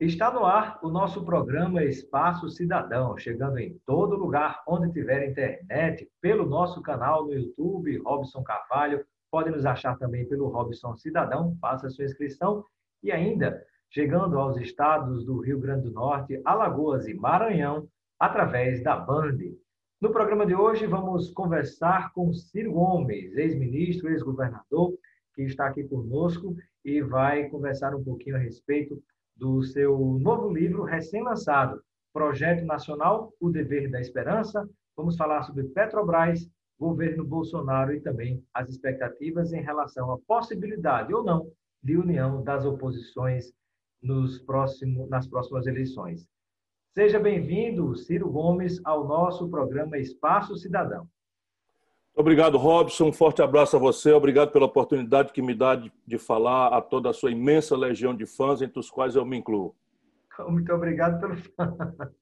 Está no ar o nosso programa Espaço Cidadão, chegando em todo lugar onde tiver internet, pelo nosso canal no YouTube, Robson Carvalho. Pode nos achar também pelo Robson Cidadão, faça sua inscrição. E ainda, chegando aos estados do Rio Grande do Norte, Alagoas e Maranhão, através da Band. No programa de hoje, vamos conversar com Ciro Gomes, ex-ministro, ex-governador, que está aqui conosco e vai conversar um pouquinho a respeito do seu novo livro recém-lançado, Projeto Nacional O Dever da Esperança. Vamos falar sobre Petrobras, governo Bolsonaro e também as expectativas em relação à possibilidade ou não de união das oposições nos próximos, nas próximas eleições. Seja bem-vindo, Ciro Gomes, ao nosso programa Espaço Cidadão. Obrigado, Robson. Um forte abraço a você. Obrigado pela oportunidade que me dá de, de, falar a toda a sua imensa legião de fãs, entre os quais eu me incluo. Muito obrigado pelo.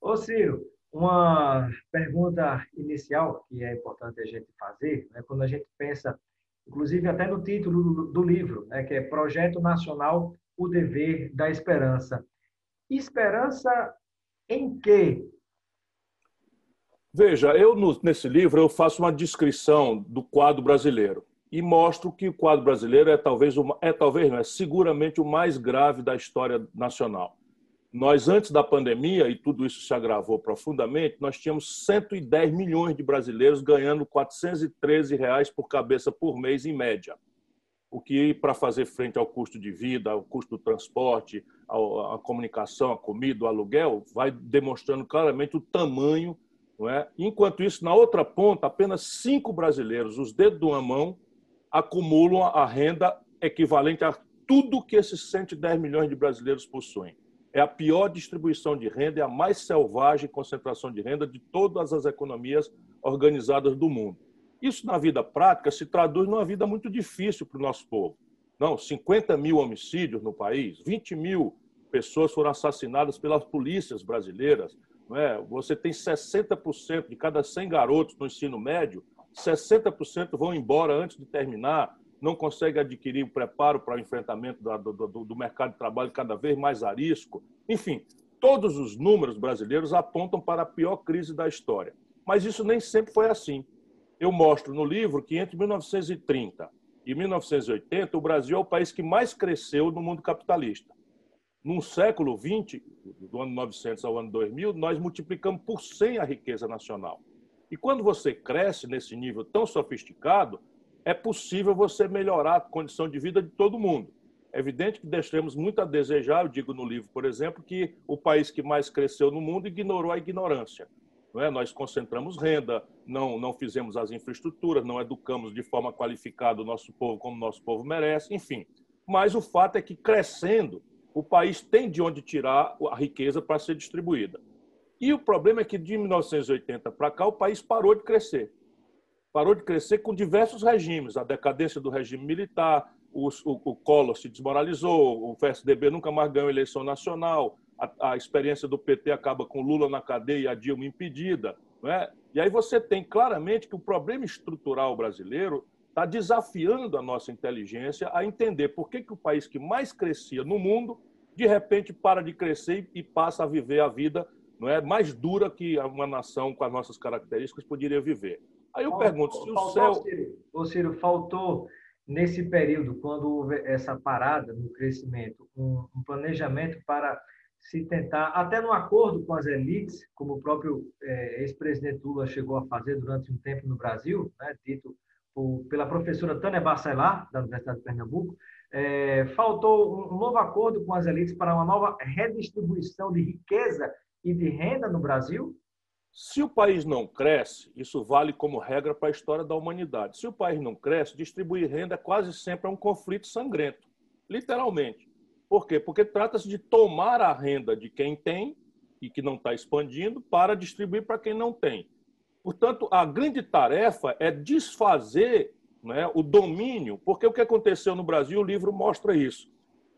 Ô, Ciro, uma pergunta inicial que é importante a gente fazer, né, quando a gente pensa, inclusive até no título do, do livro, né, que é Projeto Nacional O Dever da Esperança. Esperança em quê? Veja, eu nesse livro eu faço uma descrição do quadro brasileiro e mostro que o quadro brasileiro é talvez uma, é talvez não é seguramente o mais grave da história nacional. Nós antes da pandemia e tudo isso se agravou profundamente, nós tínhamos 110 milhões de brasileiros ganhando 413 reais por cabeça por mês em média. O que para fazer frente ao custo de vida, ao custo do transporte, à comunicação, a comida, o aluguel, vai demonstrando claramente o tamanho é? Enquanto isso, na outra ponta, apenas cinco brasileiros, os dedos de uma mão, acumulam a renda equivalente a tudo que esses 110 milhões de brasileiros possuem. É a pior distribuição de renda, é a mais selvagem concentração de renda de todas as economias organizadas do mundo. Isso, na vida prática, se traduz numa vida muito difícil para o nosso povo. Não, 50 mil homicídios no país, 20 mil pessoas foram assassinadas pelas polícias brasileiras, é? Você tem 60% de cada 100 garotos no ensino médio, 60% vão embora antes de terminar, não conseguem adquirir o preparo para o enfrentamento do, do, do mercado de trabalho cada vez mais arisco. Enfim, todos os números brasileiros apontam para a pior crise da história. Mas isso nem sempre foi assim. Eu mostro no livro que entre 1930 e 1980, o Brasil é o país que mais cresceu no mundo capitalista num século XX, do ano 900 ao ano 2000, nós multiplicamos por 100 a riqueza nacional. E quando você cresce nesse nível tão sofisticado, é possível você melhorar a condição de vida de todo mundo. É evidente que deixamos muito a desejar, eu digo no livro, por exemplo, que o país que mais cresceu no mundo ignorou a ignorância. Não é? Nós concentramos renda, não, não fizemos as infraestruturas, não educamos de forma qualificada o nosso povo como o nosso povo merece, enfim. Mas o fato é que crescendo, o país tem de onde tirar a riqueza para ser distribuída. E o problema é que de 1980 para cá o país parou de crescer. Parou de crescer com diversos regimes, a decadência do regime militar, o, o, o Collor se desmoralizou, o PSDB nunca mais ganhou eleição nacional, a, a, experiência do PT acaba com Lula na cadeia e a Dilma impedida. Não é? E aí você tem claramente que o problema estrutural brasileiro está desafiando a nossa inteligência a entender por que, que o país que mais crescia no mundo, de repente para de crescer e passa a viver a vida não é mais dura que uma nação com as nossas características poderia viver. Aí eu pergunto se o céu. Ciro, ô Ciro, faltou nesse período, quando houve essa parada no crescimento, um, um planejamento para se tentar, até no acordo com as elites, como o próprio é, ex-presidente Lula chegou a fazer durante um tempo no Brasil, né, dito pela professora Tânia Bacelar, da Universidade de Pernambuco, é, faltou um novo acordo com as elites para uma nova redistribuição de riqueza e de renda no Brasil? Se o país não cresce, isso vale como regra para a história da humanidade. Se o país não cresce, distribuir renda quase sempre é um conflito sangrento, literalmente. Por quê? Porque trata-se de tomar a renda de quem tem e que não está expandindo para distribuir para quem não tem. Portanto, a grande tarefa é desfazer né, o domínio, porque o que aconteceu no Brasil, o livro mostra isso.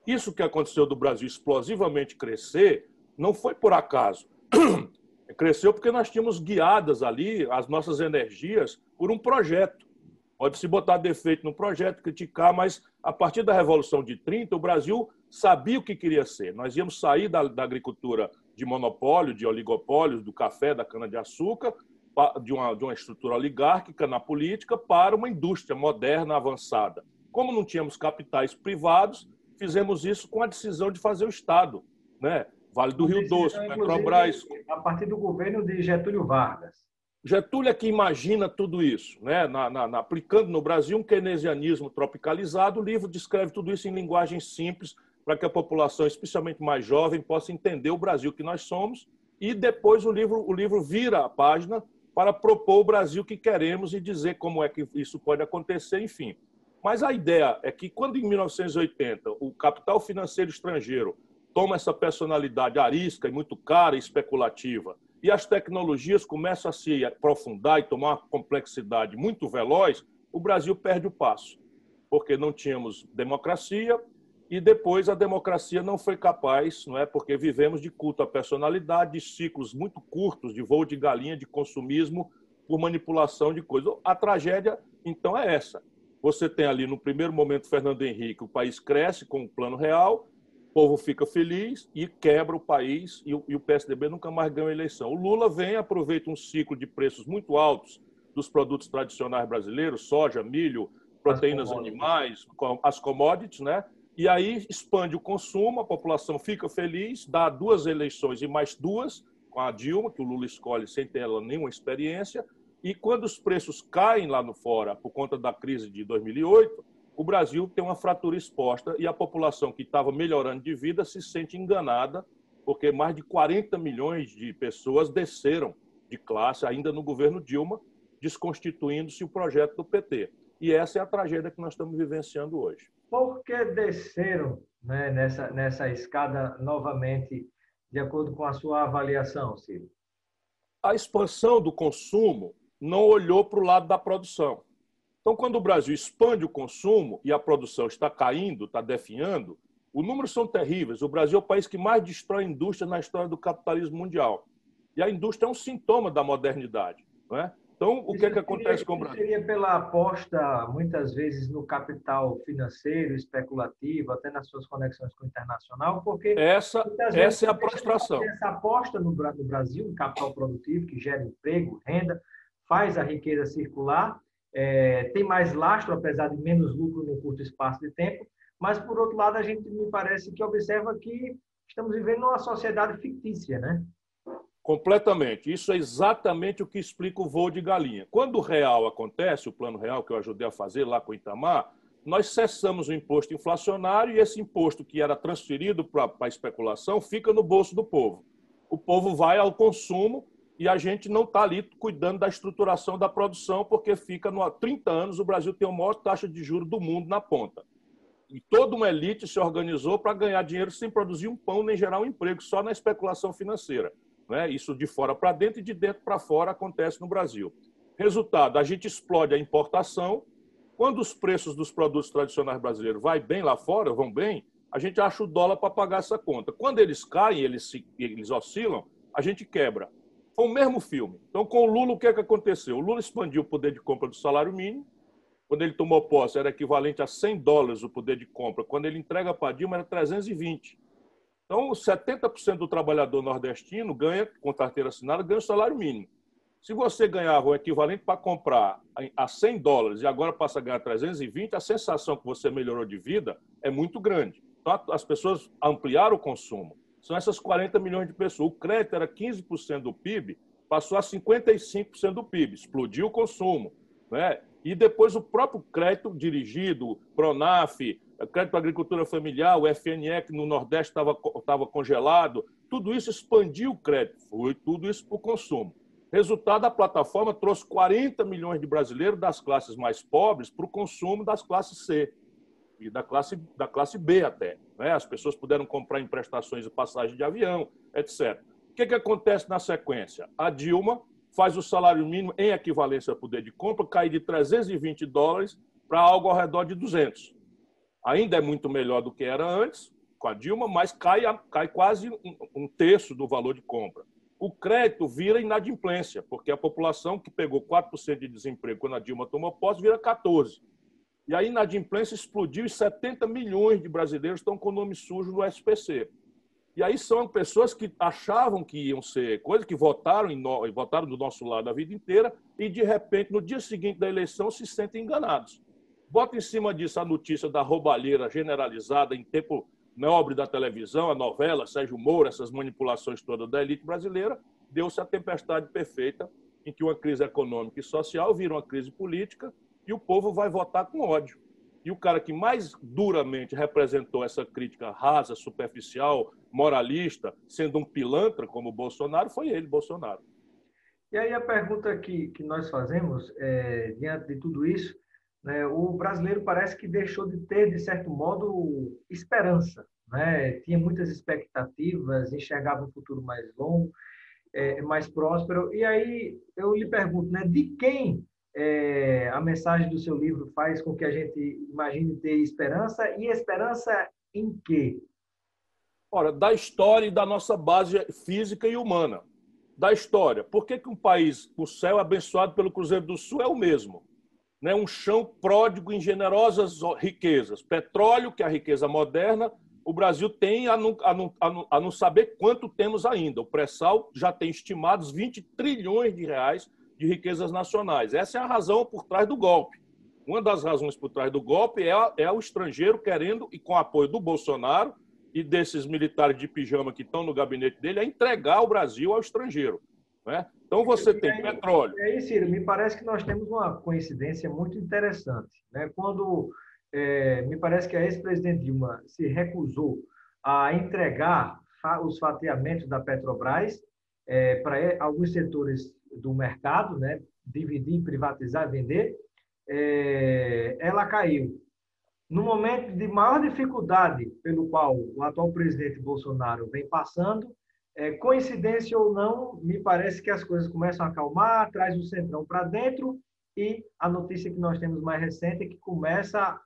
Isso que aconteceu do Brasil explosivamente crescer não foi por acaso. Cresceu porque nós tínhamos guiadas ali as nossas energias por um projeto. Pode-se botar defeito no projeto, criticar, mas a partir da Revolução de 30, o Brasil sabia o que queria ser. Nós íamos sair da, da agricultura de monopólio, de oligopólios, do café, da cana-de-açúcar, de uma, de uma estrutura oligárquica na política, para uma indústria moderna, avançada. Como não tínhamos capitais privados, fizemos isso com a decisão de fazer o Estado. Né? Vale do Rio Doce, Petrobras. A partir do governo de Getúlio Vargas. Getúlio é que imagina tudo isso, né? Na, na, na, aplicando no Brasil um keynesianismo tropicalizado. O livro descreve tudo isso em linguagem simples, para que a população, especialmente mais jovem, possa entender o Brasil que nós somos. E depois o livro, o livro vira a página para propor o Brasil que queremos e dizer como é que isso pode acontecer, enfim. Mas a ideia é que quando em 1980 o capital financeiro estrangeiro toma essa personalidade arisca e muito cara e especulativa, e as tecnologias começam a se aprofundar e tomar uma complexidade muito veloz, o Brasil perde o passo, porque não tínhamos democracia, e depois a democracia não foi capaz, não é? Porque vivemos de culto à personalidade, de ciclos muito curtos de voo de galinha, de consumismo por manipulação de coisas. A tragédia, então, é essa. Você tem ali, no primeiro momento, Fernando Henrique, o país cresce com o plano real, o povo fica feliz e quebra o país e o, PSDB nunca mais ganha eleição. O Lula vem, aproveita um ciclo de preços muito altos dos produtos tradicionais brasileiros, soja, milho, proteínas as animais, as commodities, né? E aí expande o consumo, a população fica feliz, dá duas eleições e mais duas com a Dilma, que o Lula escolhe sem ter ela nenhuma experiência. E quando os preços caem lá no fora por conta da crise de 2008, o Brasil tem uma fratura exposta e a população que estava melhorando de vida se sente enganada, porque mais de 40 milhões de pessoas desceram de classe ainda no governo Dilma, desconstituindo-se o projeto do PT. E essa é a tragédia que nós estamos vivenciando hoje. Por que desceram né, nessa, nessa escada novamente, de acordo com a sua avaliação, Ciro? A expansão do consumo não olhou para o lado da produção. Então, quando o Brasil expande o consumo e a produção está caindo, está definhando, os números são terríveis. O Brasil é o país que mais destrói indústria na história do capitalismo mundial. E a indústria é um sintoma da modernidade. Não é? Então, o que, é que acontece com o Brasil? Seria pela aposta, muitas vezes, no capital financeiro, especulativo, até nas suas conexões com o internacional, porque... Essa, essa é a prostração. Essa aposta no, no Brasil, no capital produtivo, que gera emprego, renda, faz a riqueza circular, é, tem mais lastro, apesar de menos lucro no curto espaço de tempo, mas, por outro lado, a gente me parece que observa que estamos vivendo uma sociedade fictícia, né? Completamente. Isso é exatamente o que explica o voo de galinha. Quando o real acontece, o plano real que eu ajudei a fazer lá com o Itamar, nós cessamos o imposto inflacionário e esse imposto que era transferido para a especulação fica no bolso do povo. O povo vai ao consumo e a gente não está ali cuidando da estruturação da produção, porque fica no, há 30 anos o Brasil tem a maior taxa de juros do mundo na ponta. E toda uma elite se organizou para ganhar dinheiro sem produzir um pão nem gerar um emprego, só na especulação financeira. Né? Isso de fora para dentro e de dentro para fora acontece no Brasil. Resultado, a gente explode a importação. Quando os preços dos produtos tradicionais brasileiros vai bem lá fora, vão bem, a gente acha o dólar para pagar essa conta. Quando eles caem, eles, se, eles oscilam, a gente quebra. Foi o mesmo filme. Então, com o Lula, o que, é que aconteceu? O Lula expandiu o poder de compra do salário mínimo. Quando ele tomou posse, era equivalente a 100 dólares o poder de compra. Quando ele entrega para Dilma, era 320. Então, 70% do trabalhador nordestino ganha, com carteira assinada, ganha o salário mínimo. Se você ganhava o equivalente para comprar a 100 dólares e agora passa a ganhar 320, a sensação que você melhorou de vida é muito grande. Então, as pessoas ampliaram o consumo. São essas 40 milhões de pessoas. O crédito era 15% do PIB, passou a 55% do PIB, explodiu o consumo. Né? E depois o próprio crédito dirigido, Pronaf, crédito para agricultura familiar, o FNE, que no Nordeste estava congelado, tudo isso expandiu o crédito, foi tudo isso para o consumo. Resultado, a plataforma trouxe 40 milhões de brasileiros das classes mais pobres para o consumo das classes C e da classe, da classe B até. Né? As pessoas puderam comprar emprestações de passagem de avião, etc. O que, que acontece na sequência? A Dilma faz o salário mínimo em equivalência ao poder de compra cair de 320 dólares para algo ao redor de 200. Ainda é muito melhor do que era antes, com a Dilma, mas cai, cai quase um, um terço do valor de compra. O crédito vira inadimplência, porque a população que pegou 4% de desemprego quando a Dilma tomou posse vira 14%. E a inadimplência explodiu e 70 milhões de brasileiros estão com o nome sujo no SPC. E aí são pessoas que achavam que iam ser coisas que votaram em no, votaram do nosso lado a vida inteira e de repente no dia seguinte da eleição se sentem enganados. Bota em cima disso a notícia da roubalheira generalizada em tempo nobre da televisão, a novela, Sérgio Moro, essas manipulações todas da elite brasileira, deu-se a tempestade perfeita em que uma crise econômica e social vira uma crise política e o povo vai votar com ódio. E o cara que mais duramente representou essa crítica rasa, superficial, moralista, sendo um pilantra como Bolsonaro, foi ele, Bolsonaro. E aí a pergunta que, que nós fazemos, é, diante de tudo isso, né, o brasileiro parece que deixou de ter, de certo modo, esperança. Né? Tinha muitas expectativas, enxergava um futuro mais longo, é, mais próspero. E aí eu lhe pergunto, né, de quem é, a mensagem do seu livro faz com que a gente imagine ter esperança e esperança em quê? Ora, da história e da nossa base física e humana. Da história. Por que, que um país, o céu abençoado pelo Cruzeiro do Sul, é o mesmo? Né? Um chão pródigo em generosas riquezas. Petróleo, que é a riqueza moderna, o Brasil tem a não, a não, a não, a não saber quanto temos ainda. O pré-sal já tem estimados 20 trilhões de reais de riquezas nacionais. Essa é a razão por trás do golpe. Uma das razões por trás do golpe é, é o estrangeiro querendo, e com apoio do Bolsonaro e desses militares de pijama que estão no gabinete dele, é entregar o Brasil ao estrangeiro. Né? Então você tem aí, petróleo. E aí, Ciro, me parece que nós temos uma coincidência muito interessante. Né? Quando é, me parece que a ex-presidente Dilma se recusou a entregar os fatiamentos da Petrobras é, para alguns setores do mercado, né? dividir, privatizar, vender, é, ela caiu. No momento de maior dificuldade pelo qual o atual presidente Bolsonaro vem passando, é, coincidência ou não, me parece que as coisas começam a acalmar, traz o centrão para dentro e a notícia que nós temos mais recente é que começa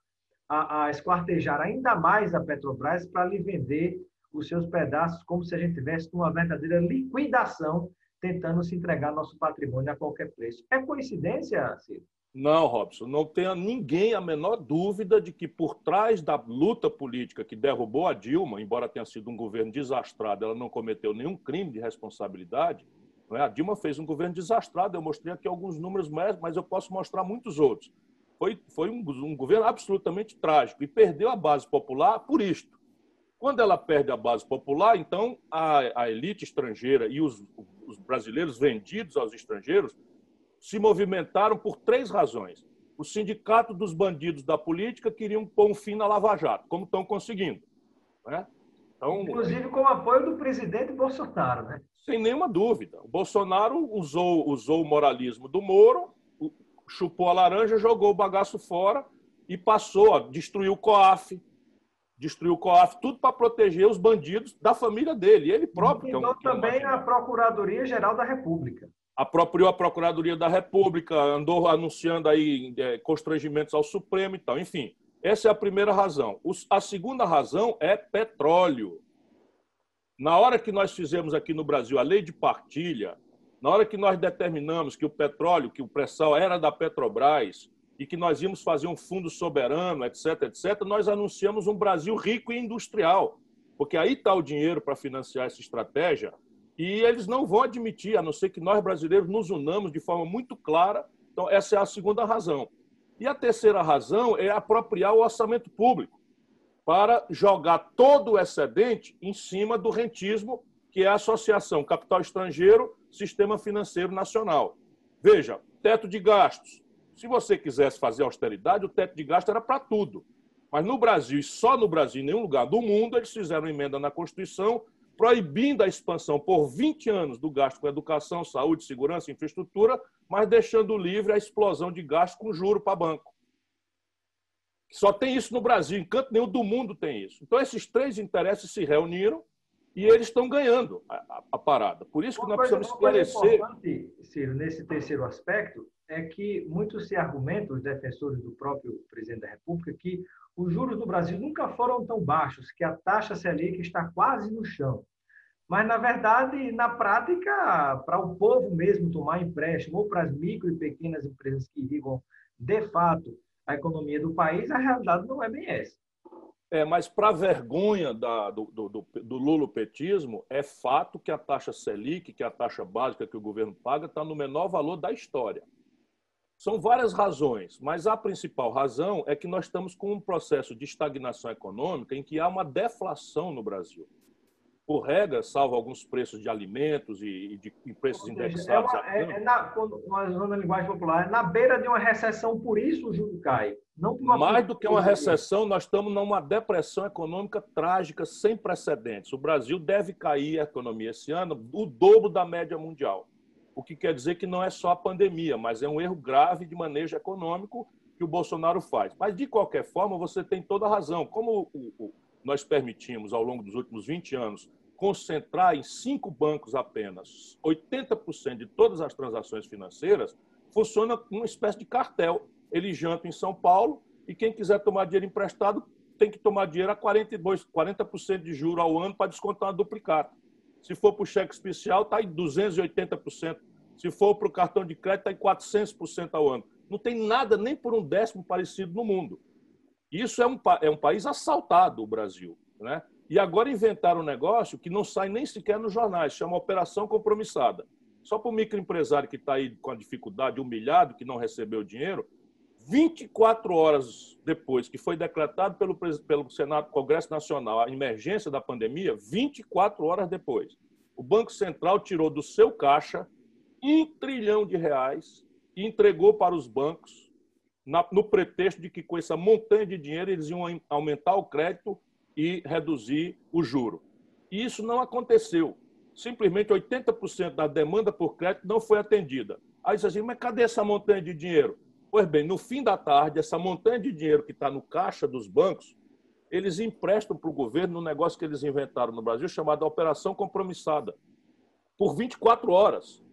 a, a esquartejar ainda mais a Petrobras para lhe vender os seus pedaços como se a gente tivesse uma verdadeira liquidação tentando se entregar nosso patrimônio a qualquer preço. É coincidência, Ciro? Não, Robson, não tenha ninguém a menor dúvida de que por trás da luta política que derrubou a Dilma, embora tenha sido um governo desastrado, ela não cometeu nenhum crime de responsabilidade. É? A Dilma fez um governo desastrado, eu mostrei aqui alguns números, mas eu posso mostrar muitos outros. Foi, foi um, um governo absolutamente trágico e perdeu a base popular por isto. Quando ela perde a base popular, então a, a elite estrangeira e os, os brasileiros vendidos aos estrangeiros se movimentaram por três razões. O sindicato dos bandidos da política queriam pôr um fim na Lava Jato, como estão conseguindo. Né? Então, Inclusive com o apoio do presidente Bolsonaro. Né? Sem nenhuma dúvida. O Bolsonaro usou, usou o moralismo do Moro, chupou a laranja, jogou o bagaço fora e passou a destruir o COAF, destruiu o COAF, tudo para proteger os bandidos da família dele, ele próprio. E é um, também é a Procuradoria-Geral da República apropriou a Procuradoria da República, andou anunciando aí é, constrangimentos ao Supremo e tal. Enfim, essa é a primeira razão. A segunda razão é petróleo. Na hora que nós fizemos aqui no Brasil a lei de partilha, na hora que nós determinamos que o petróleo, que o pré-sal era da Petrobras e que nós íamos fazer um fundo soberano, etc., etc., nós anunciamos um Brasil rico e industrial, porque aí está o dinheiro para financiar essa estratégia e eles não vão admitir, a não ser que nós brasileiros nos unamos de forma muito clara. Então, essa é a segunda razão. E a terceira razão é apropriar o orçamento público para jogar todo o excedente em cima do rentismo, que é a Associação Capital Estrangeiro Sistema Financeiro Nacional. Veja, teto de gastos. Se você quisesse fazer austeridade, o teto de gasto era para tudo. Mas no Brasil, e só no Brasil, em nenhum lugar do mundo, eles fizeram emenda na Constituição proibindo a expansão por 20 anos do gasto com educação, saúde, segurança e infraestrutura, mas deixando livre a explosão de gasto com juro para banco. Só tem isso no Brasil, em canto nenhum do mundo tem isso. Então, esses três interesses se reuniram e eles estão ganhando a, a, a parada. Por isso que nós precisamos esclarecer. Importante, Ciro, nesse terceiro aspecto, é que muitos se argumentam, os defensores do próprio presidente da República, que os juros do Brasil nunca foram tão baixos, que a taxa Selic está quase no chão. Mas, na verdade, na prática, para o povo mesmo tomar empréstimo, ou para as micro e pequenas empresas que vivam, de fato, a economia do país, a realidade não é bem essa. É, mas para vergonha da, do, do, do, do lulopetismo, é fato que a taxa Selic, que é a taxa básica que o governo paga, está no menor valor da história. São várias razões, mas a principal razão é que nós estamos com um processo de estagnação econômica em que há uma deflação no Brasil por regra, salvo alguns preços de alimentos e, de e preços indexados. É, uma, é, é na, quando nós usamos a linguagem popular, é na beira de uma recessão, por isso o juro cai. Não Mais do que uma recessão, nós estamos numa depressão econômica trágica sem precedentes. O Brasil deve cair a economia esse ano o dobro da média mundial. O que quer dizer que não é só a pandemia, mas é um erro grave de manejo econômico que o Bolsonaro faz. Mas, de qualquer forma, você tem toda a razão. Como nós permitimos, ao longo dos últimos 20 anos, concentrar em cinco bancos apenas 80% de todas as transações financeiras, funciona uma espécie de cartel. Ele janta em São Paulo e quem quiser tomar dinheiro emprestado tem que tomar dinheiro a 42, 40% de juro ao ano para descontar uma duplicata. Se for para o cheque especial, está em 280%. Se for para o cartão de crédito, está em 400% ao ano. Não tem nada nem por um décimo parecido no mundo. Isso é um, é um país assaltado, o Brasil. Né? E agora inventaram um negócio que não sai nem sequer nos jornais, chama Operação Compromissada. Só para o microempresário que está aí com a dificuldade, humilhado, que não recebeu dinheiro, 24 horas depois que foi decretado pelo, pelo Senado, Congresso Nacional, a emergência da pandemia, 24 horas depois, o Banco Central tirou do seu caixa um trilhão de reais e entregou para os bancos na, no pretexto de que com essa montanha de dinheiro eles iam aumentar o crédito e reduzir o juro. E isso não aconteceu. Simplesmente 80% da demanda por crédito não foi atendida. Aí diz assim, mas cadê essa montanha de dinheiro? Pois bem, no fim da tarde, essa montanha de dinheiro que está no caixa dos bancos, eles emprestam para o governo um negócio que eles inventaram no Brasil chamado Operação Compromissada, por 24 horas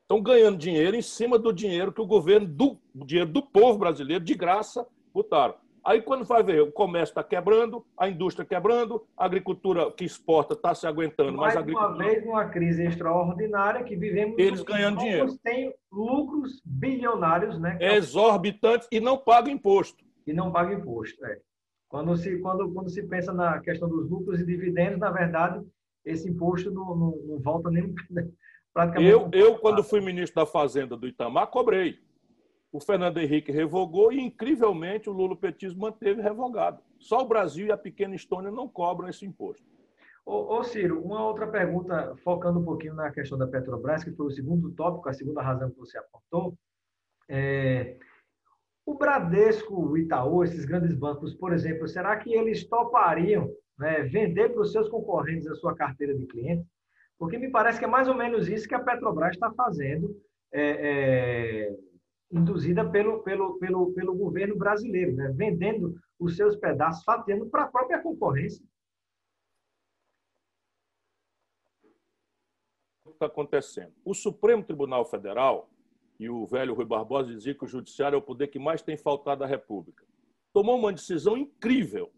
estão ganhando dinheiro em cima do dinheiro que o governo, do dinheiro do povo brasileiro, de graça, botaram. Aí, quando vai ver, o comércio está quebrando, a indústria quebrando, a agricultura que exporta está se aguentando. Mais mas a agricultura... uma vez, uma crise extraordinária que vivemos. Eles ganhando dinheiro. têm lucros bilionários, né? Exorbitantes e não pagam imposto. E não pagam imposto, é. Quando se, quando, quando se pensa na questão dos lucros e dividendos, na verdade, esse imposto não, não, não volta nem, eu, eu, quando fui ministro da Fazenda do Itamar, cobrei. O Fernando Henrique revogou e, incrivelmente, o Lula Petismo manteve revogado. Só o Brasil e a pequena Estônia não cobram esse imposto. Ô, ô, Ciro, uma outra pergunta, focando um pouquinho na questão da Petrobras, que foi o segundo tópico, a segunda razão que você apontou. É, o Bradesco, o Itaú, esses grandes bancos, por exemplo, será que eles topariam né, vender para os seus concorrentes a sua carteira de clientes? Porque me parece que é mais ou menos isso que a Petrobras está fazendo, é, é, induzida pelo, pelo, pelo, pelo governo brasileiro, né? vendendo os seus pedaços, fazendo para a própria concorrência. O que está acontecendo? O Supremo Tribunal Federal, e o velho Rui Barbosa dizia que o judiciário é o poder que mais tem faltado à República, tomou uma decisão incrível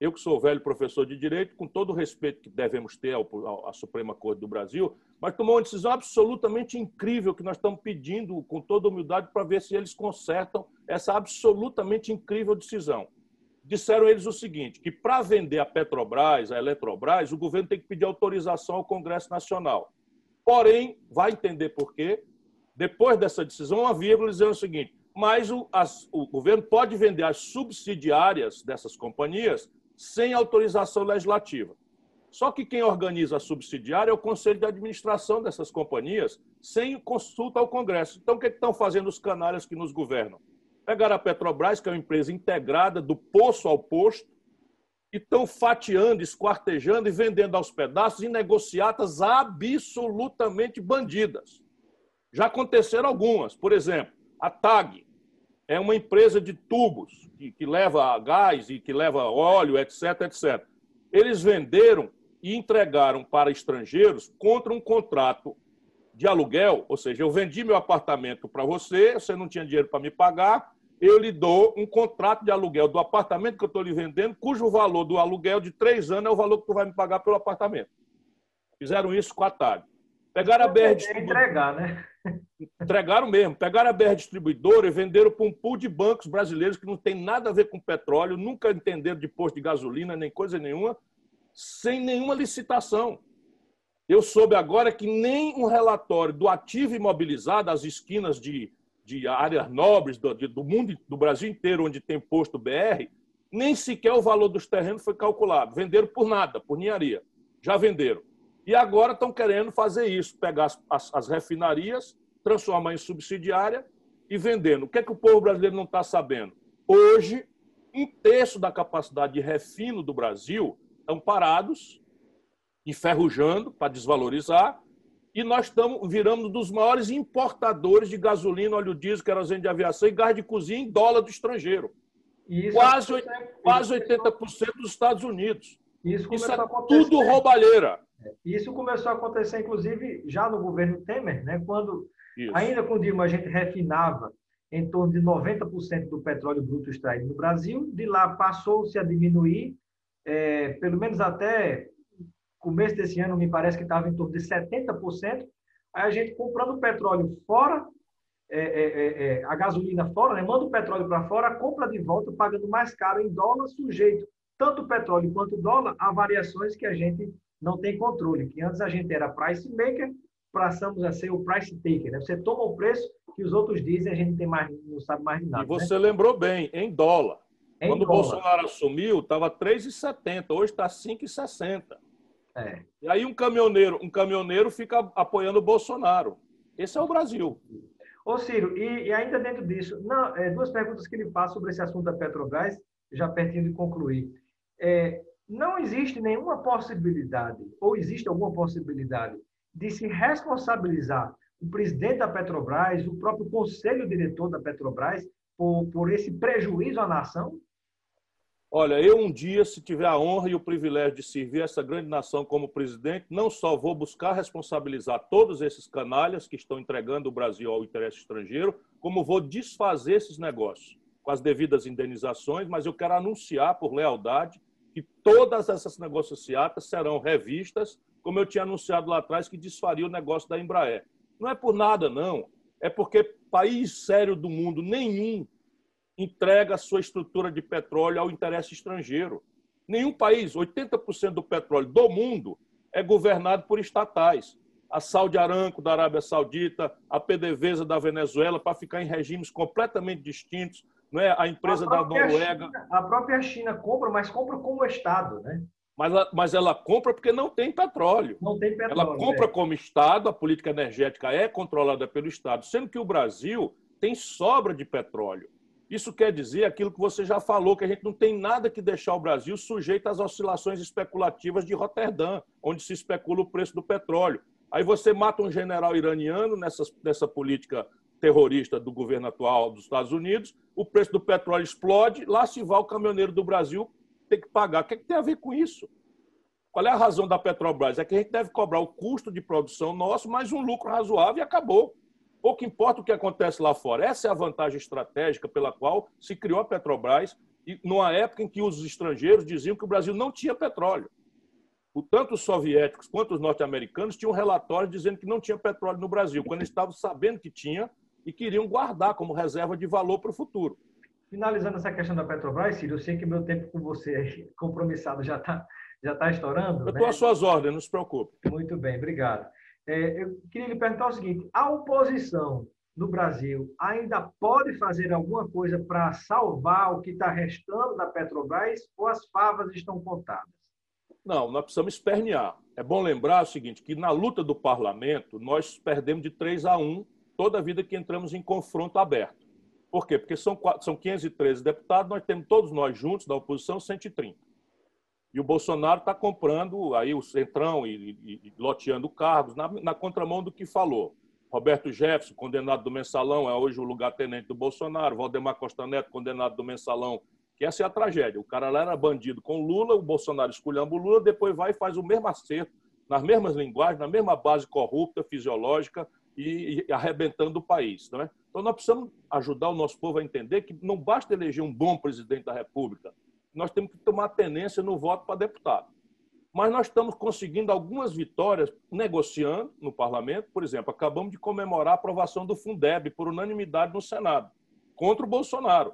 eu, que sou velho professor de direito, com todo o respeito que devemos ter à Suprema Corte do Brasil, mas tomou uma decisão absolutamente incrível que nós estamos pedindo, com toda humildade, para ver se eles consertam essa absolutamente incrível decisão. Disseram eles o seguinte: que para vender a Petrobras, a Eletrobras, o governo tem que pedir autorização ao Congresso Nacional. Porém, vai entender por quê. Depois dessa decisão, uma vírgula dizendo o seguinte: mas o, as, o governo pode vender as subsidiárias dessas companhias sem autorização legislativa. Só que quem organiza a subsidiária é o Conselho de Administração dessas companhias, sem consulta ao Congresso. Então, o que, é estão fazendo os canalhas que nos governam? Pegaram a Petrobras, que é uma empresa integrada, do poço ao posto, e estão fatiando, esquartejando e vendendo aos pedaços em negociatas absolutamente bandidas. Já aconteceram algumas. Por exemplo, a TAG, é uma empresa de tubos que, que leva gás e que leva óleo, etc, etc. Eles venderam e entregaram para estrangeiros contra um contrato de aluguel, ou seja, eu vendi meu apartamento para você, você não tinha dinheiro para me pagar, eu lhe dou um contrato de aluguel do apartamento que eu estou lhe vendendo, cujo valor do aluguel de três anos é o valor que tu vai me pagar pelo apartamento. Fizeram isso com a TAG. Pegaram a BR distribuidora. Entregar, né? Entregaram mesmo. Pegaram a BR distribuidora e venderam para um pool de bancos brasileiros que não tem nada a ver com petróleo, nunca entenderam de posto de gasolina, nem coisa nenhuma, sem nenhuma licitação. Eu soube agora que nem um relatório do ativo imobilizado, as esquinas de, de áreas nobres do, de, do mundo, do Brasil inteiro, onde tem posto BR, nem sequer o valor dos terrenos foi calculado. Venderam por nada, por ninharia. Já venderam. E agora estão querendo fazer isso, pegar as, as, as refinarias, transformar em subsidiária e vendendo. O que é que o povo brasileiro não está sabendo? Hoje, um terço da capacidade de refino do Brasil estão parados, enferrujando para desvalorizar, e nós estamos virando dos maiores importadores de gasolina, óleo diesel, querosene de aviação e gás de cozinha em dólar do estrangeiro. Isso quase, quase 80% dos Estados Unidos. Isso, isso é tudo roubalheira. Isso começou a acontecer, inclusive, já no governo Temer, né? quando, Isso. ainda com o Dilma, a gente refinava em torno de 90% do petróleo bruto extraído no Brasil, de lá passou-se a diminuir, é, pelo menos até começo desse ano, me parece que estava em torno de 70%. Aí a gente comprando petróleo fora, é, é, é, é a gasolina fora, né? manda o petróleo para fora, compra de volta, pagando mais caro em dólar, sujeito tanto o petróleo quanto o dólar a variações que a gente não tem controle. Que antes a gente era price maker, passamos a ser o price taker. Né? Você toma o preço que os outros dizem, a gente tem mais, não sabe mais de nada. E você né? lembrou bem, em dólar. Em Quando dólar. o Bolsonaro assumiu, estava 3,70, hoje está 5,60. É. E aí um caminhoneiro, um caminhoneiro fica apoiando o Bolsonaro. Esse é o Brasil. Ô Ciro, e, e ainda dentro disso, não, é, duas perguntas que ele faz sobre esse assunto da Petrobras, já pertinho de concluir. É, não existe nenhuma possibilidade, ou existe alguma possibilidade, de se responsabilizar o presidente da Petrobras, o próprio conselho diretor da Petrobras, por, por esse prejuízo à nação? Olha, eu um dia, se tiver a honra e o privilégio de servir essa grande nação como presidente, não só vou buscar responsabilizar todos esses canalhas que estão entregando o Brasil ao interesse estrangeiro, como vou desfazer esses negócios com as devidas indenizações, mas eu quero anunciar por lealdade que todas essas negociatas serão revistas, como eu tinha anunciado lá atrás, que desfaria o negócio da Embraer. Não é por nada, não. É porque país sério do mundo nenhum entrega sua estrutura de petróleo ao interesse estrangeiro. Nenhum país, 80% do petróleo do mundo, é governado por estatais. A Saudi Aramco da Arábia Saudita, a PDVSA da Venezuela, para ficar em regimes completamente distintos, não é? a empresa a da Noruega. China, a própria China compra, mas compra como Estado, né? Mas, mas ela compra porque não tem petróleo. Não tem petróleo. Ela compra é. como Estado, a política energética é controlada pelo Estado, sendo que o Brasil tem sobra de petróleo. Isso quer dizer aquilo que você já falou, que a gente não tem nada que deixar o Brasil sujeito às oscilações especulativas de Roterdã, onde se especula o preço do petróleo. Aí você mata um general iraniano nessa, nessa política terrorista do governo atual dos Estados Unidos, o preço do petróleo explode, lá se vai o caminhoneiro do Brasil ter que pagar. O que, é que tem a ver com isso? Qual é a razão da Petrobras? É que a gente deve cobrar o custo de produção nosso, mais um lucro razoável e acabou. Pouco importa o que acontece lá fora. Essa é a vantagem estratégica pela qual se criou a Petrobras, numa época em que os estrangeiros diziam que o Brasil não tinha petróleo. Tanto os soviéticos quanto os norte-americanos tinham relatórios dizendo que não tinha petróleo no Brasil, quando eles estavam sabendo que tinha e queriam guardar como reserva de valor para o futuro. Finalizando essa questão da Petrobras, Ciro, eu sei que meu tempo com você compromissado já está já tá estourando. Eu estou né? às suas ordens, não se preocupe. Muito bem, obrigado. É, eu queria lhe perguntar o seguinte: a oposição no Brasil ainda pode fazer alguma coisa para salvar o que está restando da Petrobras ou as favas estão contadas? Não, nós precisamos espernear. É bom lembrar o seguinte, que na luta do parlamento, nós perdemos de 3 a 1 toda a vida que entramos em confronto aberto. Por quê? Porque são, são 513 deputados, nós temos todos nós juntos, da oposição, 130. E o Bolsonaro está comprando aí o Centrão e, e, e loteando cargos na, na, contramão do que falou. Roberto Jefferson, condenado do mensalão, é hoje o lugar-tenente do Bolsonaro. Valdemar Costa Neto, condenado do mensalão, que essa é a tragédia. O cara lá era bandido com Lula, o Bolsonaro escolhendo o Lula, depois vai e faz o mesmo acerto, nas mesmas linguagens, na mesma base corrupta, fisiológica, e, e arrebentando o país. Não é? Então, nós precisamos ajudar o nosso povo a entender que não basta eleger um bom presidente da República, nós temos que tomar tenência no voto para deputado. mas nós estamos conseguindo algumas vitórias negociando no parlamento. Por exemplo, acabamos de comemorar a aprovação do Fundeb por unanimidade no Senado, contra o Bolsonaro.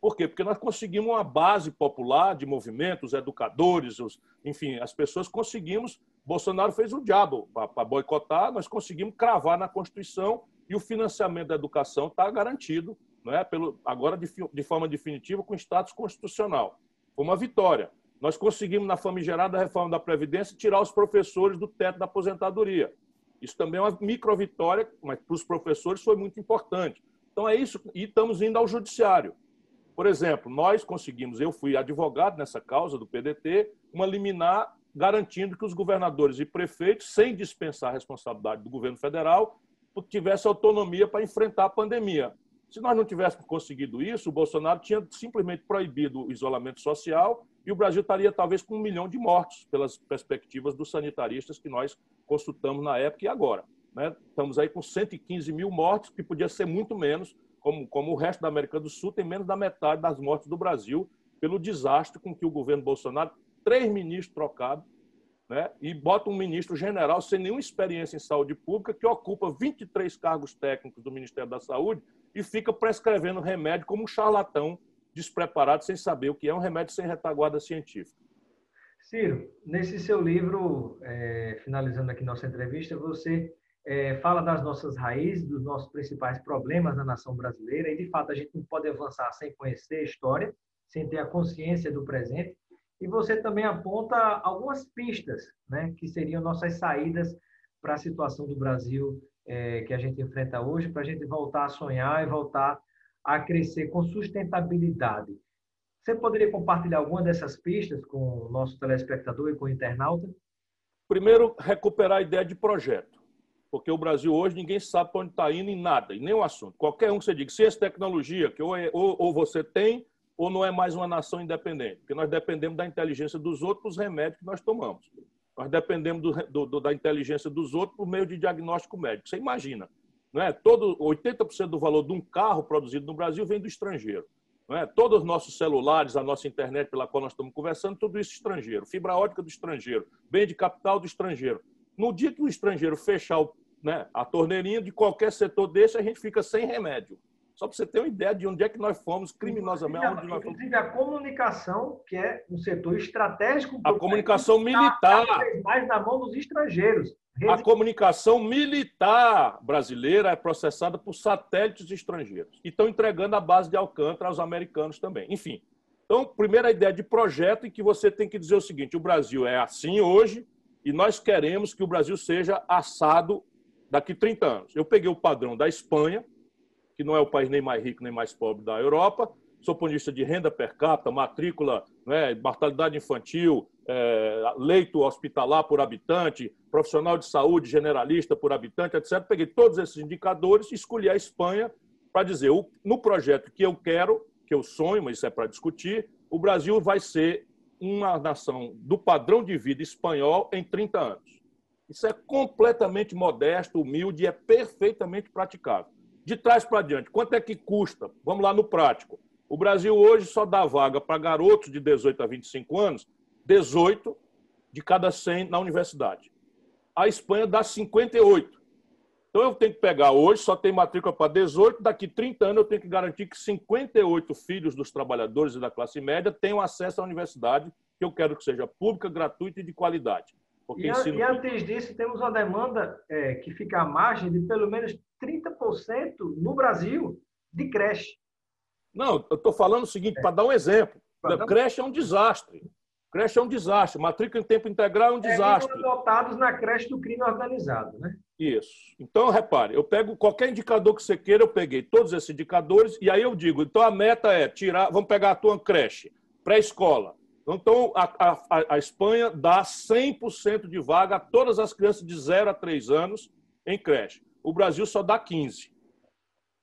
Por quê? Porque nós conseguimos uma base popular de movimentos, educadores, os, enfim, as pessoas conseguimos. Bolsonaro fez o diabo para boicotar, nós conseguimos cravar na Constituição e o financiamento da educação está garantido, não é? Pelo, agora de, de forma definitiva, com status constitucional. Foi uma vitória. Nós conseguimos, na famigerada reforma da Previdência, tirar os professores do teto da aposentadoria. Isso também é uma micro-vitória, mas para os professores foi muito importante. Então é isso, e estamos indo ao judiciário. Por exemplo, nós conseguimos, eu fui advogado nessa causa do PDT, uma liminar garantindo que os governadores e prefeitos, sem dispensar a responsabilidade do governo federal, tivessem autonomia para enfrentar a pandemia. Se nós não tivéssemos conseguido isso, o Bolsonaro tinha simplesmente proibido o isolamento social e o Brasil estaria talvez com um milhão de mortos, pelas perspectivas dos sanitaristas que nós consultamos na época e agora. Né? Estamos aí com 115 mil mortos, que podia ser muito menos, como, como o resto da América do Sul tem menos da metade das mortes do Brasil, pelo desastre com que o governo Bolsonaro, três ministros trocados, né, e bota um ministro general sem nenhuma experiência em saúde pública, que ocupa 23 cargos técnicos do Ministério da Saúde e fica prescrevendo remédio como um charlatão despreparado, sem saber o que é um remédio sem retaguarda científica. Ciro, nesse seu livro, é, finalizando aqui nossa entrevista, você é, fala das nossas raízes, dos nossos principais problemas na nação brasileira, e de fato a gente não pode avançar sem conhecer a história, sem ter a consciência do presente. E você também aponta algumas pistas, né, que seriam nossas saídas para a situação do Brasil é, que a gente enfrenta hoje, para a gente voltar a sonhar e voltar a crescer com sustentabilidade. Você poderia compartilhar alguma dessas pistas com o nosso telespectador e com o internauta? Primeiro, recuperar a ideia de projeto porque o Brasil hoje ninguém sabe para onde está indo em nada, em nenhum assunto. Qualquer um que você diga, ciência e tecnologia, que ou, é, ou, ou, você tem, ou não é mais uma nação independente, porque nós dependemos da inteligência dos outros os remédios que nós tomamos. Nós dependemos do, do, da inteligência dos outros por meio de diagnóstico médico. Você imagina, não é? Todo 80% do valor de um carro produzido no Brasil vem do estrangeiro. Não é? Todos os nossos celulares, a nossa internet pela qual nós estamos conversando, tudo isso estrangeiro. Fibra ótica do estrangeiro, bem de capital do estrangeiro. No dia que o estrangeiro fechar o né, a torneirinha de qualquer setor desse, a gente fica sem remédio. Só para você ter uma ideia de onde é que nós fomos criminosamente. Inclusive, nós fomos... inclusive a comunicação, que é um setor estratégico. A comunicação militar. mais na mão dos estrangeiros. A comunicação militar brasileira é processada por satélites estrangeiros. E estão entregando a base de Alcântara aos americanos também. Enfim. Então, primeira ideia de projeto em que você tem que dizer o seguinte: o Brasil é assim hoje e nós queremos que o Brasil seja assado daqui 30 anos. Eu peguei o padrão da Espanha, que não é o país nem mais rico nem mais pobre da Europa, sou ponto de renda per capita, matrícula, né, mortalidade infantil, é, leito hospitalar por habitante, profissional de saúde generalista por habitante, etc. Peguei todos esses indicadores e escolhi a Espanha para dizer, no projeto que eu quero, que eu sonho, mas isso é para discutir, o Brasil vai ser uma nação do padrão de vida espanhol em 30 anos. Isso é completamente modesto, humilde e é perfeitamente praticável. De trás para diante, quanto é que custa? Vamos lá no prático. O Brasil hoje só dá vaga para garotos de 18 a 25 anos, 18 de cada 100 na universidade. A Espanha dá 58. Então eu tenho que pegar hoje, só tem matrícula para 18, daqui 30 anos eu tenho que garantir que 58 filhos dos trabalhadores e da classe média tenham acesso à universidade, que eu quero que seja pública, gratuita e de qualidade. E, ensino... e, antes disso, temos uma demanda é, que fica à margem de pelo menos 30% no Brasil de creche. Não, eu estou falando o seguinte, é. para dar um exemplo. Dar... Creche é um desastre. Creche é um desastre. Matrícula em tempo integral é um é, desastre. É, dotados na creche do crime organizado, né? Isso. Então, repare, eu pego qualquer indicador que você queira, eu peguei todos esses indicadores e aí eu digo, então a meta é tirar, vamos pegar a tua creche, pré-escola, então, a, a, a Espanha dá 100% de vaga a todas as crianças de 0 a 3 anos em creche. O Brasil só dá 15%.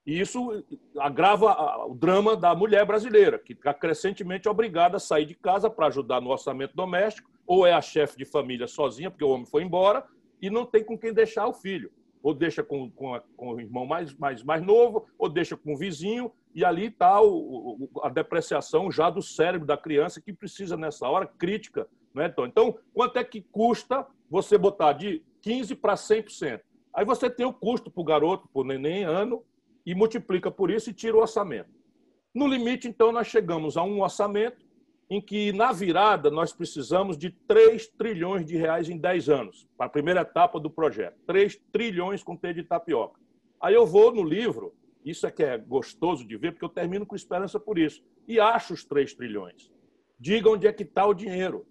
E isso agrava o drama da mulher brasileira, que está crescentemente obrigada a sair de casa para ajudar no orçamento doméstico, ou é a chefe de família sozinha, porque o homem foi embora, e não tem com quem deixar o filho. Ou deixa com, com, a, com o irmão mais, mais, mais novo, ou deixa com o vizinho, e ali está a depreciação já do cérebro da criança, que precisa, nessa hora crítica, é, Então, Então, quanto é que custa você botar de 15% para 100%? Aí você tem o custo para o garoto, para o neném, ano, e multiplica por isso e tira o orçamento. No limite, então, nós chegamos a um orçamento em que, na virada, nós precisamos de 3 trilhões de reais em 10 anos, para a primeira etapa do projeto. 3 trilhões com T de tapioca. Aí eu vou no livro, isso é que é gostoso de ver, porque eu termino com esperança por isso, e acho os 3 trilhões. Diga onde é que está o dinheiro.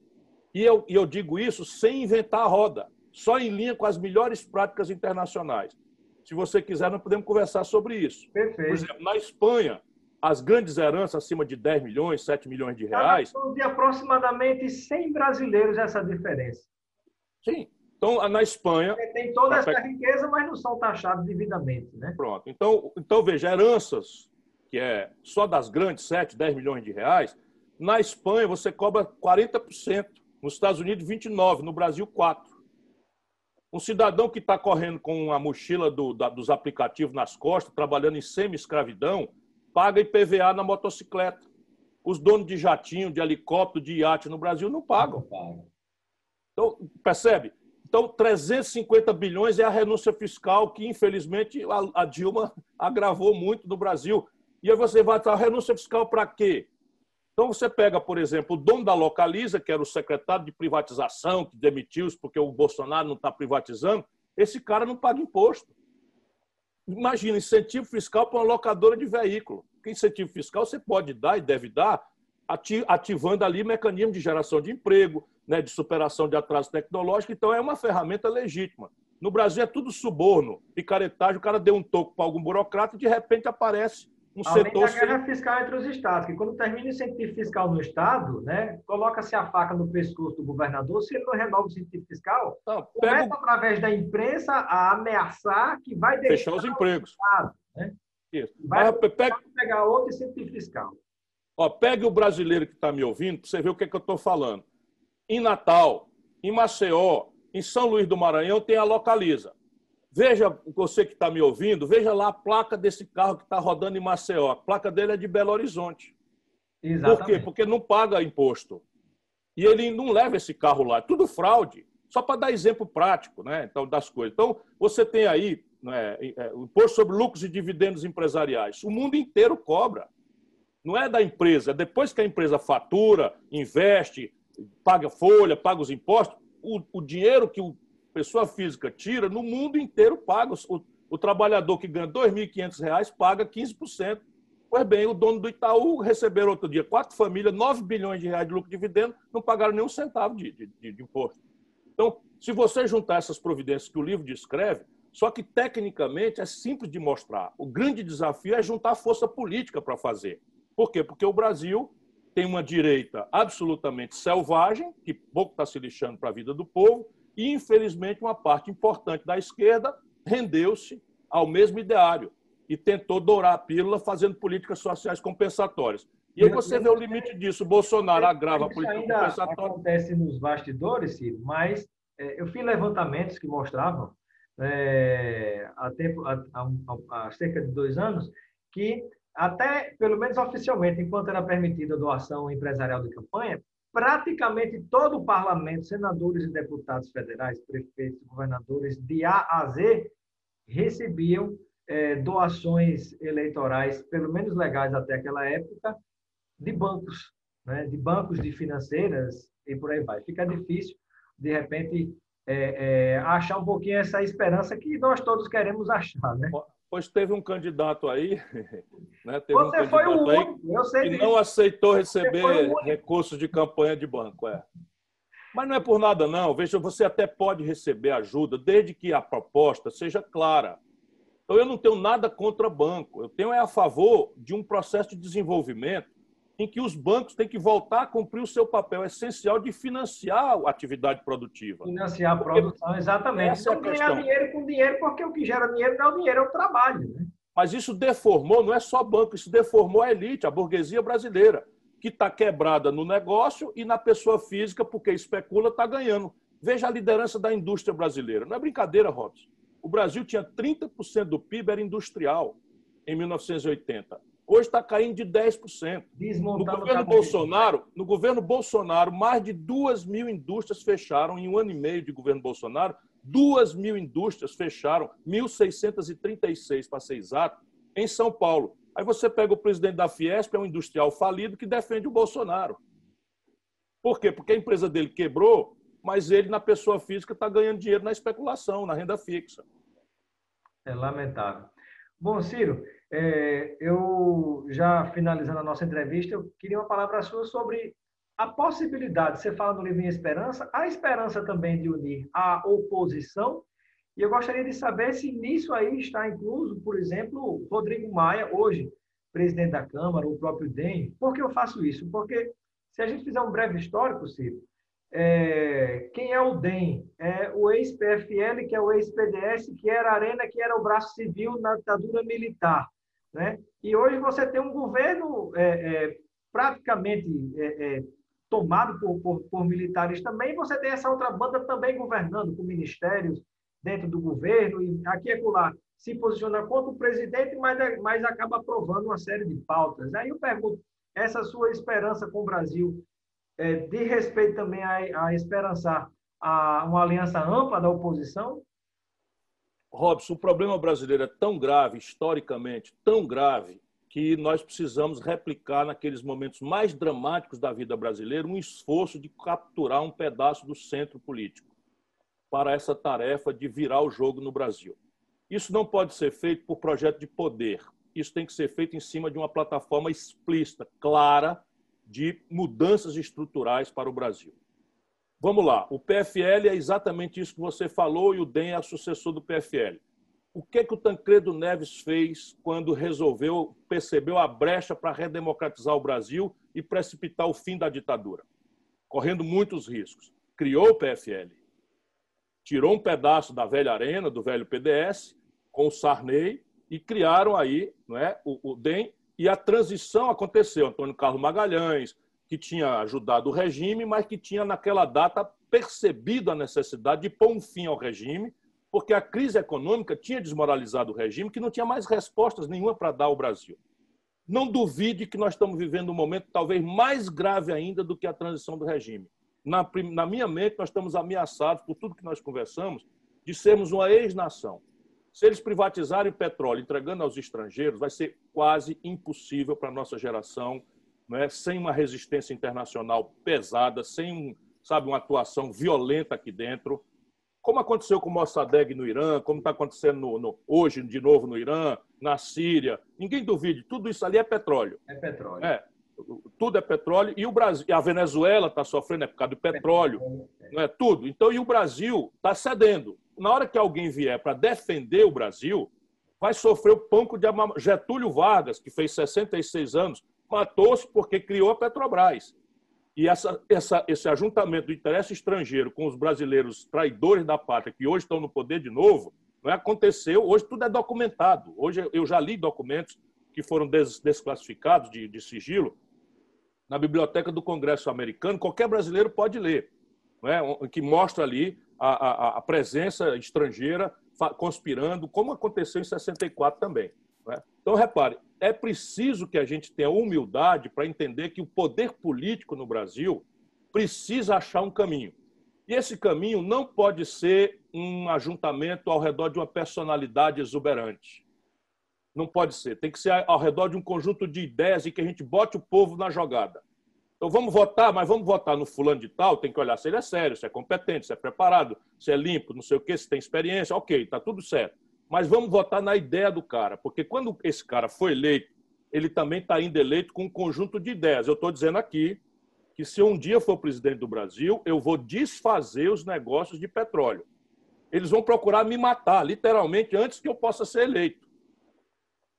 E eu, e eu digo isso sem inventar a roda, só em linha com as melhores práticas internacionais. Se você quiser, nós podemos conversar sobre isso. Perfeito. Por exemplo, na Espanha, as grandes heranças acima de 10 milhões, 7 milhões de reais. De aproximadamente 100 brasileiros essa diferença. Sim. Então, na Espanha. Tem toda essa riqueza, mas não são taxados devidamente. Né? Pronto. Então, então, veja, heranças, que é só das grandes, 7, 10 milhões de reais, na Espanha você cobra 40%, nos Estados Unidos 29%, no Brasil 4%. Um cidadão que está correndo com a mochila do, da, dos aplicativos nas costas, trabalhando em semi-escravidão, paga IPVA na motocicleta. Os donos de jatinho, de helicóptero, de iate no Brasil não pagam. Então, percebe? Então, 350 bilhões é a renúncia fiscal que, infelizmente, a, a Dilma agravou muito no Brasil. E aí você vai a renúncia fiscal para quê? Então, você pega, por exemplo, o dono da Localiza, que era o secretário de privatização, que demitiu-se porque o Bolsonaro não está privatizando, esse cara não paga imposto. Imagina, incentivo fiscal para uma locadora de veículo. Que incentivo fiscal você pode dar e deve dar, ativando ali mecanismo de geração de emprego, né, de superação de atraso tecnológico. Então, é uma ferramenta legítima. No Brasil é tudo suborno, picaretagem. O cara deu um toco para algum burocrata e, de repente, aparece um Além setor... da guerra fiscal entre os estados, que quando termina o incentivo fiscal no estado, né, coloca-se a faca no pescoço do governador, se ele não renova o incentivo fiscal, não, começa através da imprensa a ameaçar que vai deixar os empregos. Estado, né? Isso. Vai pega... pegar outro incentivo fiscal. Ó, pegue o brasileiro que está me ouvindo para você ver o que, é que eu estou falando. Em Natal, em Maceió, em São Luís do Maranhão, tem a Localiza. Veja, você que está me ouvindo, veja lá a placa desse carro que está rodando em Maceió. A placa dele é de Belo Horizonte. Exatamente. Por quê? Porque não paga imposto. E ele não leva esse carro lá. É tudo fraude. Só para dar exemplo prático né? então, das coisas. Então, você tem aí né, é, o imposto sobre lucros e dividendos empresariais. O mundo inteiro cobra. Não é da empresa. É depois que a empresa fatura, investe, paga folha, paga os impostos, o, o dinheiro que o pessoa física tira, no mundo inteiro paga. O, o trabalhador que ganha R$ 2.500 paga 15%. Pois bem, o dono do Itaú receberam outro dia quatro famílias, 9 bilhões de reais de lucro de dividendo, não pagaram nenhum centavo de, de, de imposto. Então, se você juntar essas providências que o livro descreve, só que tecnicamente é simples de mostrar. O grande desafio é juntar força política para fazer. Por quê? Porque o Brasil tem uma direita absolutamente selvagem, que pouco está se lixando para a vida do povo, e, infelizmente, uma parte importante da esquerda rendeu-se ao mesmo ideário e tentou dourar a pílula fazendo políticas sociais compensatórias. E aí você vê o limite disso. Bolsonaro agrava a política ainda compensatória. acontece nos bastidores, Ciro, mas é, eu fiz levantamentos que mostravam, é, há, tempo, há, há, há cerca de dois anos, que até, pelo menos oficialmente, enquanto era permitida a doação empresarial de campanha, praticamente todo o parlamento, senadores e deputados federais, prefeitos, governadores, de A a Z, recebiam é, doações eleitorais, pelo menos legais até aquela época, de bancos, né? de bancos de financeiras e por aí vai. Fica difícil, de repente, é, é, achar um pouquinho essa esperança que nós todos queremos achar. Né? Pois teve um candidato aí, né? Teve Você um foi o único, eu sei que disso. não aceitou receber recursos de campanha de banco, é. Mas não é por nada não. Veja, você até pode receber ajuda, desde que a proposta seja clara. Então eu não tenho nada contra banco. Eu tenho é a favor de um processo de desenvolvimento em que os bancos têm que voltar a cumprir o seu papel essencial de financiar a atividade produtiva. Financiar a produção, exatamente. Essa não é ganhar dinheiro com dinheiro, porque o que gera dinheiro não é o dinheiro, é o trabalho. Né? Mas isso deformou, não é só banco, isso deformou a elite, a burguesia brasileira, que está quebrada no negócio e na pessoa física, porque especula, está ganhando. Veja a liderança da indústria brasileira. Não é brincadeira, Robson. O Brasil tinha 30% do PIB era industrial em 1980. Hoje está caindo de 10%. No governo, Bolsonaro, no governo Bolsonaro, mais de duas mil indústrias fecharam em um ano e meio de governo Bolsonaro. Duas mil indústrias fecharam, 1.636 para ser exato, em São Paulo. Aí você pega o presidente da Fiesp, é um industrial falido que defende o Bolsonaro. Por quê? Porque a empresa dele quebrou, mas ele, na pessoa física, está ganhando dinheiro na especulação, na renda fixa. É lamentável. Bom, Ciro, é, eu já finalizando a nossa entrevista, eu queria uma palavra sua sobre a possibilidade, você fala no livro em Esperança, a esperança também de unir a oposição, e eu gostaria de saber se nisso aí está incluso, por exemplo, Rodrigo Maia, hoje presidente da Câmara, o próprio DEM. Por que eu faço isso? Porque se a gente fizer um breve histórico, Ciro, é, quem é o DEM? É o ex-PFL, que é o ex-PDS, que era a Arena, que era o braço civil na ditadura militar. Né? E hoje você tem um governo é, é, praticamente é, é, tomado por, por, por, militares também, você tem essa outra banda também governando, com ministérios dentro do governo, e aqui e acolá se posiciona contra o presidente, mas, é, mas acaba aprovando uma série de pautas. Aí eu pergunto, essa sua esperança com o Brasil, é, de respeito também a, a esperançar a, uma aliança ampla da oposição? Robson, o problema brasileiro é tão grave, historicamente, tão grave, que nós precisamos replicar naqueles momentos mais dramáticos da vida brasileira um esforço de capturar um pedaço do centro político para essa tarefa de virar o jogo no Brasil. Isso não pode ser feito por projeto de poder. Isso tem que ser feito em cima de uma plataforma explícita, clara, de mudanças estruturais para o Brasil. Vamos lá, o PFL é exatamente isso que você falou e o DEM é sucessor do PFL. O que, que o Tancredo Neves fez quando resolveu, percebeu a brecha para redemocratizar o Brasil e precipitar o fim da ditadura? Correndo muitos riscos. Criou o PFL. Tirou um pedaço da velha arena, do velho PDS, com o Sarney, e criaram aí não é, o, o DEM, e a transição aconteceu. Antônio Carlos Magalhães, que tinha ajudado o regime, mas que tinha, naquela data, percebido a necessidade de pôr um fim ao regime, porque a crise econômica tinha desmoralizado o regime, que não tinha mais respostas nenhuma para dar ao Brasil. Não duvide que nós estamos vivendo um momento talvez mais grave ainda do que a transição do regime. Na, na minha mente, nós estamos ameaçados, por tudo que nós conversamos, de sermos uma ex-nação. Se eles privatizarem o petróleo, entregando aos estrangeiros, vai ser quase impossível para a nossa geração né, sem uma resistência internacional pesada, sem sabe, uma atuação violenta aqui dentro, como aconteceu com o Mossadegh no Irã, como está acontecendo no, no, hoje de novo no Irã, na Síria. Ninguém duvide, tudo isso ali é petróleo. É petróleo. É, tudo é petróleo. E o Brasil, a Venezuela está sofrendo é por causa do petróleo, é. não é tudo. Então, e o Brasil está cedendo. Na hora que alguém vier para defender o Brasil, vai sofrer o panco de Getúlio Vargas, que fez 66 anos, matou-se porque criou a Petrobras. E essa, essa, esse ajuntamento do interesse estrangeiro com os brasileiros traidores da pátria, que hoje estão no poder de novo, não é, aconteceu. Hoje tudo é documentado. Hoje eu já li documentos que foram des, desclassificados de, de sigilo na biblioteca do Congresso americano. Qualquer brasileiro pode ler, é, que mostra ali a, a, a presença estrangeira conspirando, como aconteceu em 64 também. É? Então, repare, é preciso que a gente tenha humildade para entender que o poder político no Brasil precisa achar um caminho. E esse caminho não pode ser um ajuntamento ao redor de uma personalidade exuberante. Não pode ser. Tem que ser ao redor de um conjunto de ideias e que a gente bote o povo na jogada. Então vamos votar, mas vamos votar no fulano de tal, tem que olhar se ele é sério, se é competente, se é preparado, se é limpo, não sei o quê, se tem experiência. Ok, está tudo certo mas vamos votar na ideia do cara, porque quando esse cara foi eleito, ele também está indo eleito com um conjunto de ideias. Eu estou dizendo aqui que se um dia for presidente do Brasil, eu vou desfazer os negócios de petróleo. Eles vão procurar me matar, literalmente, antes que eu possa ser eleito.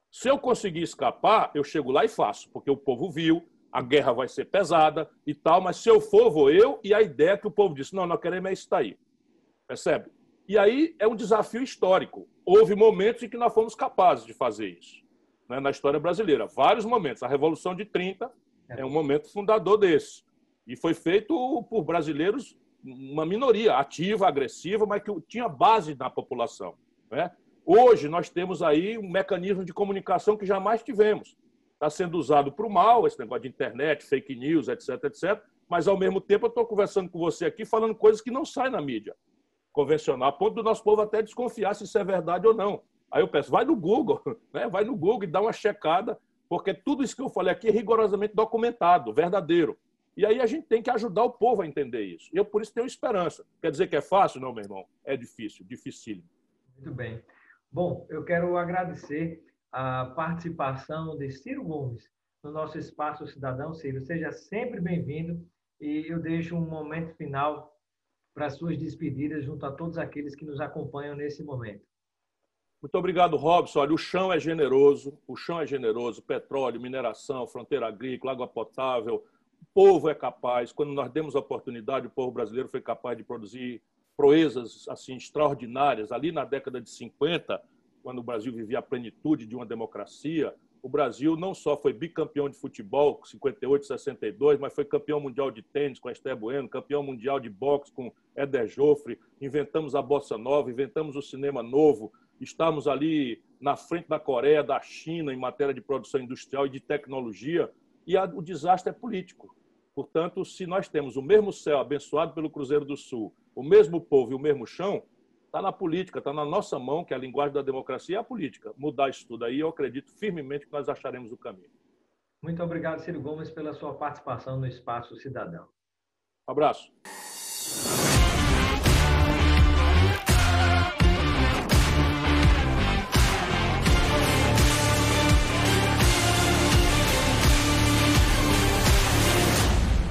Se eu conseguir escapar, eu chego lá e faço, porque o povo viu, a guerra vai ser pesada e tal, mas se eu for, vou eu e a ideia que o povo disse, não, nós queremos é isso daí. Percebe? E aí é um desafio histórico. Houve momentos em que nós fomos capazes de fazer isso né, na história brasileira. Vários momentos. A Revolução de 30 é um momento fundador desse. E foi feito por brasileiros, uma minoria ativa, agressiva, mas que tinha base na população. Né? Hoje nós temos aí um mecanismo de comunicação que jamais tivemos. está sendo usado para o mal, esse negócio de internet, fake news, etc, etc. Mas, ao mesmo tempo, eu estou conversando com você aqui, falando coisas que não saem na mídia convencional, a ponto do nosso povo até desconfiar se isso é verdade ou não. Aí eu peço, vai no Google, né? vai no Google e dá uma checada, porque tudo isso que eu falei aqui é rigorosamente documentado, verdadeiro. E aí a gente tem que ajudar o povo a entender isso. E eu, por isso, tenho esperança. Quer dizer que é fácil? Não, meu irmão. É difícil, dificílimo. Muito bem. Bom, eu quero agradecer a participação de Ciro Gomes no nosso Espaço Cidadão. Ciro, seja sempre bem-vindo e eu deixo um momento final para suas despedidas junto a todos aqueles que nos acompanham nesse momento. Muito obrigado, Robson. Olha, o chão é generoso, o chão é generoso, petróleo, mineração, fronteira agrícola, água potável. O povo é capaz. Quando nós demos a oportunidade, o povo brasileiro foi capaz de produzir proezas assim extraordinárias. Ali na década de 50, quando o Brasil vivia a plenitude de uma democracia, o Brasil não só foi bicampeão de futebol, com 58 62, mas foi campeão mundial de tênis com Esté Bueno, campeão mundial de boxe com Éder Joffre, inventamos a bossa nova, inventamos o cinema novo, estamos ali na frente da Coreia, da China, em matéria de produção industrial e de tecnologia, e a, o desastre é político. Portanto, se nós temos o mesmo céu abençoado pelo Cruzeiro do Sul, o mesmo povo e o mesmo chão, está na política, está na nossa mão, que é a linguagem da democracia é a política. Mudar isso tudo aí, eu acredito firmemente que nós acharemos o caminho. Muito obrigado, Ciro Gomes, pela sua participação no Espaço Cidadão. Um abraço.